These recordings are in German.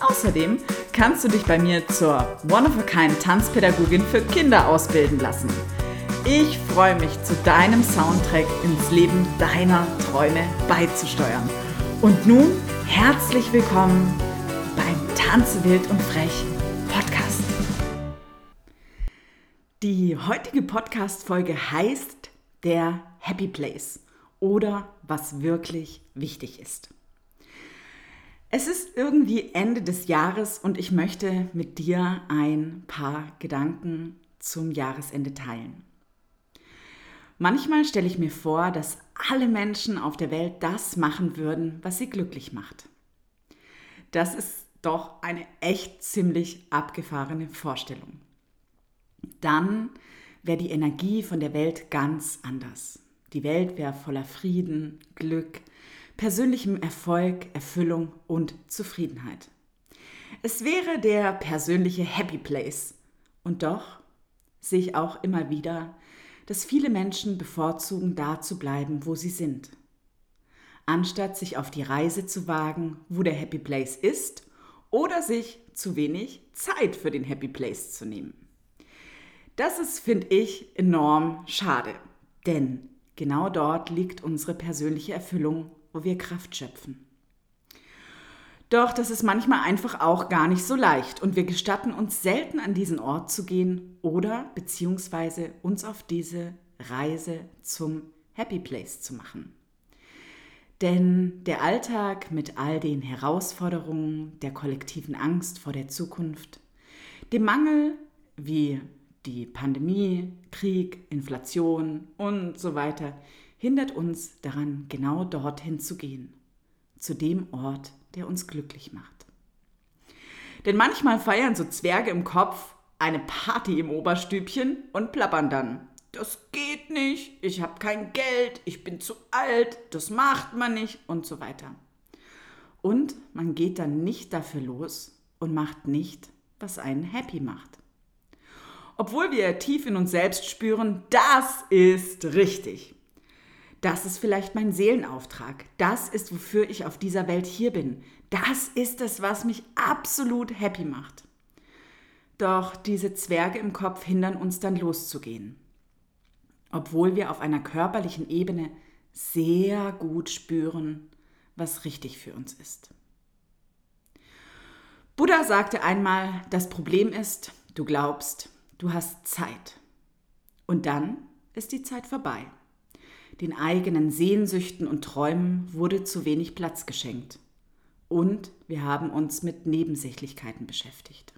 Außerdem kannst du dich bei mir zur One-of-a-Kind Tanzpädagogin für Kinder ausbilden lassen. Ich freue mich, zu deinem Soundtrack ins Leben deiner Träume beizusteuern. Und nun herzlich willkommen beim Tanze wild und frech Podcast. Die heutige Podcast-Folge heißt der Happy Place oder was wirklich wichtig ist. Es ist irgendwie Ende des Jahres und ich möchte mit dir ein paar Gedanken zum Jahresende teilen. Manchmal stelle ich mir vor, dass alle Menschen auf der Welt das machen würden, was sie glücklich macht. Das ist doch eine echt ziemlich abgefahrene Vorstellung. Dann wäre die Energie von der Welt ganz anders. Die Welt wäre voller Frieden, Glück, persönlichem Erfolg, Erfüllung und Zufriedenheit. Es wäre der persönliche Happy Place. Und doch sehe ich auch immer wieder, dass viele Menschen bevorzugen, da zu bleiben, wo sie sind. Anstatt sich auf die Reise zu wagen, wo der Happy Place ist, oder sich zu wenig Zeit für den Happy Place zu nehmen. Das ist, finde ich, enorm schade. Denn genau dort liegt unsere persönliche Erfüllung wo wir Kraft schöpfen. Doch das ist manchmal einfach auch gar nicht so leicht und wir gestatten uns selten an diesen Ort zu gehen oder beziehungsweise uns auf diese Reise zum Happy Place zu machen. Denn der Alltag mit all den Herausforderungen, der kollektiven Angst vor der Zukunft, dem Mangel wie die Pandemie, Krieg, Inflation und so weiter, hindert uns daran, genau dorthin zu gehen, zu dem Ort, der uns glücklich macht. Denn manchmal feiern so Zwerge im Kopf eine Party im Oberstübchen und plappern dann. Das geht nicht, ich habe kein Geld, ich bin zu alt, das macht man nicht und so weiter. Und man geht dann nicht dafür los und macht nicht, was einen happy macht. Obwohl wir tief in uns selbst spüren, das ist richtig. Das ist vielleicht mein Seelenauftrag. Das ist, wofür ich auf dieser Welt hier bin. Das ist es, was mich absolut happy macht. Doch diese Zwerge im Kopf hindern uns dann loszugehen. Obwohl wir auf einer körperlichen Ebene sehr gut spüren, was richtig für uns ist. Buddha sagte einmal, das Problem ist, du glaubst, du hast Zeit. Und dann ist die Zeit vorbei. Den eigenen Sehnsüchten und Träumen wurde zu wenig Platz geschenkt. Und wir haben uns mit Nebensächlichkeiten beschäftigt.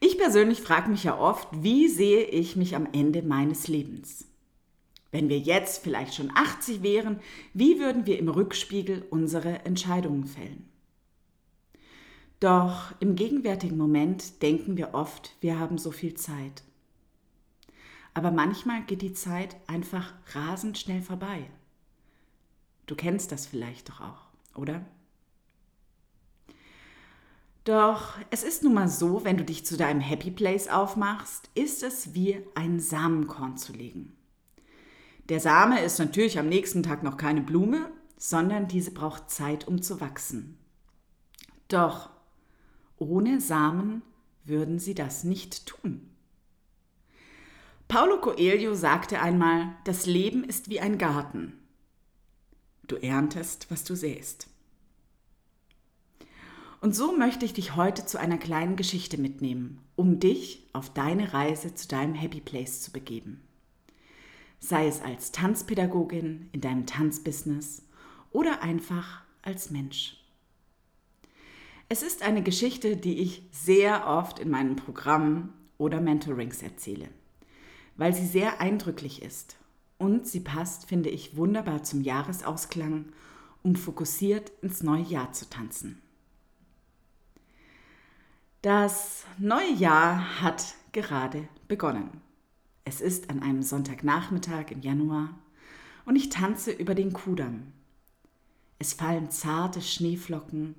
Ich persönlich frage mich ja oft, wie sehe ich mich am Ende meines Lebens? Wenn wir jetzt vielleicht schon 80 wären, wie würden wir im Rückspiegel unsere Entscheidungen fällen? Doch im gegenwärtigen Moment denken wir oft, wir haben so viel Zeit. Aber manchmal geht die Zeit einfach rasend schnell vorbei. Du kennst das vielleicht doch auch, oder? Doch es ist nun mal so, wenn du dich zu deinem Happy Place aufmachst, ist es wie ein Samenkorn zu legen. Der Same ist natürlich am nächsten Tag noch keine Blume, sondern diese braucht Zeit, um zu wachsen. Doch ohne Samen würden sie das nicht tun. Paulo Coelho sagte einmal, das Leben ist wie ein Garten. Du erntest, was du säst. Und so möchte ich dich heute zu einer kleinen Geschichte mitnehmen, um dich auf deine Reise zu deinem Happy Place zu begeben. Sei es als Tanzpädagogin in deinem Tanzbusiness oder einfach als Mensch. Es ist eine Geschichte, die ich sehr oft in meinen Programmen oder Mentorings erzähle weil sie sehr eindrücklich ist. Und sie passt, finde ich, wunderbar zum Jahresausklang, um fokussiert ins neue Jahr zu tanzen. Das neue Jahr hat gerade begonnen. Es ist an einem Sonntagnachmittag im Januar und ich tanze über den Kudamm. Es fallen zarte Schneeflocken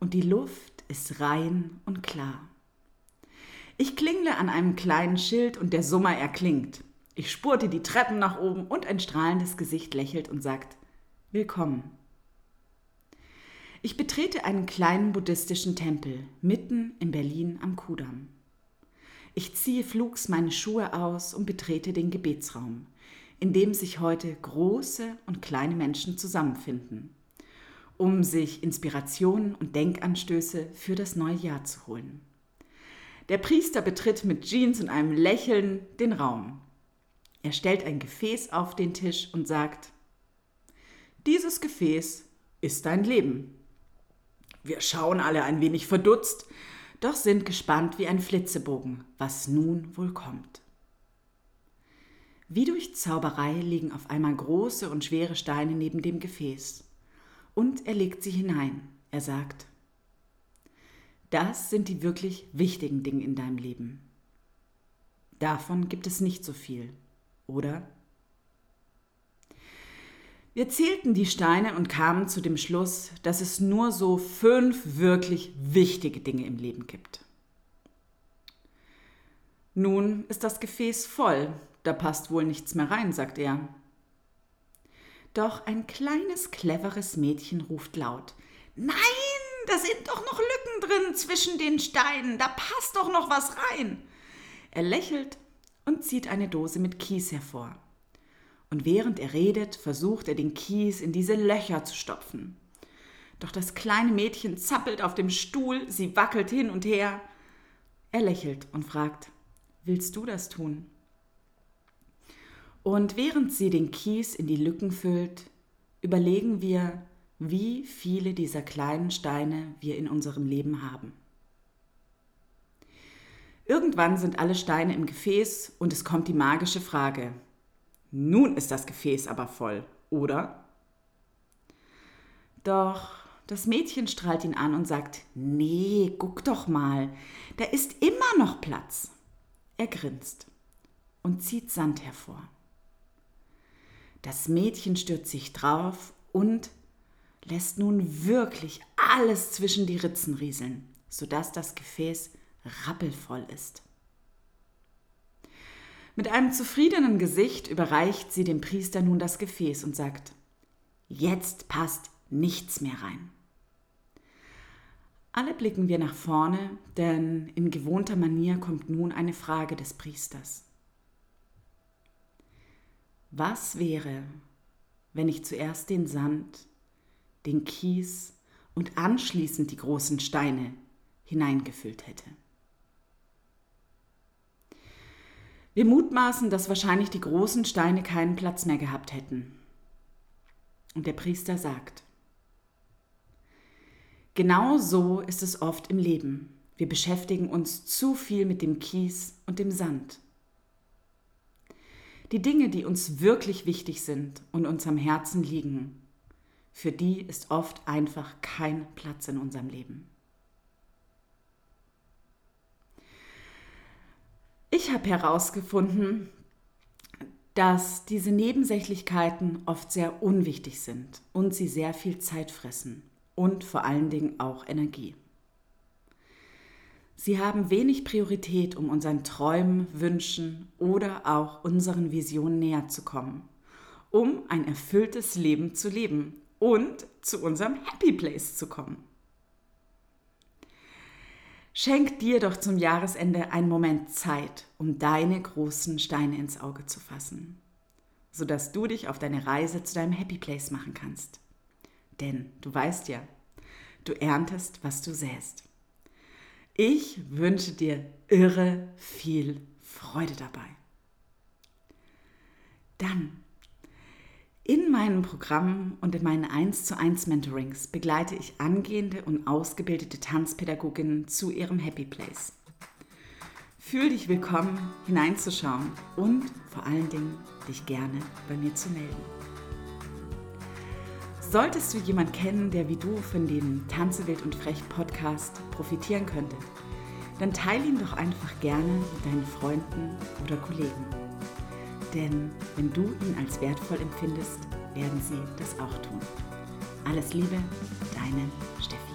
und die Luft ist rein und klar. Ich klingle an einem kleinen Schild und der Summer erklingt. Ich spurte die Treppen nach oben und ein strahlendes Gesicht lächelt und sagt Willkommen. Ich betrete einen kleinen buddhistischen Tempel mitten in Berlin am Kudamm. Ich ziehe flugs meine Schuhe aus und betrete den Gebetsraum, in dem sich heute große und kleine Menschen zusammenfinden, um sich Inspirationen und Denkanstöße für das neue Jahr zu holen. Der Priester betritt mit Jeans und einem Lächeln den Raum. Er stellt ein Gefäß auf den Tisch und sagt, dieses Gefäß ist dein Leben. Wir schauen alle ein wenig verdutzt, doch sind gespannt wie ein Flitzebogen, was nun wohl kommt. Wie durch Zauberei liegen auf einmal große und schwere Steine neben dem Gefäß. Und er legt sie hinein. Er sagt, das sind die wirklich wichtigen Dinge in deinem Leben. Davon gibt es nicht so viel, oder? Wir zählten die Steine und kamen zu dem Schluss, dass es nur so fünf wirklich wichtige Dinge im Leben gibt. Nun ist das Gefäß voll, da passt wohl nichts mehr rein, sagt er. Doch ein kleines, cleveres Mädchen ruft laut. Nein, da sind doch noch Lücken drin zwischen den Steinen, da passt doch noch was rein. Er lächelt und zieht eine Dose mit Kies hervor und während er redet, versucht er den Kies in diese Löcher zu stopfen. Doch das kleine Mädchen zappelt auf dem Stuhl, sie wackelt hin und her. Er lächelt und fragt, willst du das tun? Und während sie den Kies in die Lücken füllt, überlegen wir, wie viele dieser kleinen Steine wir in unserem Leben haben. Irgendwann sind alle Steine im Gefäß und es kommt die magische Frage, nun ist das Gefäß aber voll, oder? Doch das Mädchen strahlt ihn an und sagt, nee, guck doch mal, da ist immer noch Platz. Er grinst und zieht Sand hervor. Das Mädchen stürzt sich drauf und lässt nun wirklich alles zwischen die Ritzen rieseln, sodass das Gefäß rappelvoll ist. Mit einem zufriedenen Gesicht überreicht sie dem Priester nun das Gefäß und sagt, jetzt passt nichts mehr rein. Alle blicken wir nach vorne, denn in gewohnter Manier kommt nun eine Frage des Priesters. Was wäre, wenn ich zuerst den Sand, den Kies und anschließend die großen Steine hineingefüllt hätte? Wir mutmaßen, dass wahrscheinlich die großen Steine keinen Platz mehr gehabt hätten. Und der Priester sagt, Genau so ist es oft im Leben. Wir beschäftigen uns zu viel mit dem Kies und dem Sand. Die Dinge, die uns wirklich wichtig sind und uns am Herzen liegen, für die ist oft einfach kein Platz in unserem Leben. Ich habe herausgefunden, dass diese Nebensächlichkeiten oft sehr unwichtig sind und sie sehr viel Zeit fressen und vor allen Dingen auch Energie. Sie haben wenig Priorität, um unseren Träumen, Wünschen oder auch unseren Visionen näher zu kommen, um ein erfülltes Leben zu leben und zu unserem Happy Place zu kommen. Schenk dir doch zum Jahresende einen Moment Zeit, um deine großen Steine ins Auge zu fassen, sodass du dich auf deine Reise zu deinem Happy Place machen kannst. Denn du weißt ja, du erntest, was du säst. Ich wünsche dir irre viel Freude dabei. Dann in meinem Programm und in meinen 1 zu 1 Mentorings begleite ich angehende und ausgebildete Tanzpädagoginnen zu ihrem Happy Place. Fühl dich willkommen, hineinzuschauen und vor allen Dingen dich gerne bei mir zu melden. Solltest du jemanden kennen, der wie du von dem Tanze wild und frech Podcast profitieren könnte, dann teile ihn doch einfach gerne mit deinen Freunden oder Kollegen. Denn wenn du ihn als wertvoll empfindest, werden sie das auch tun. Alles Liebe, deine Steffi.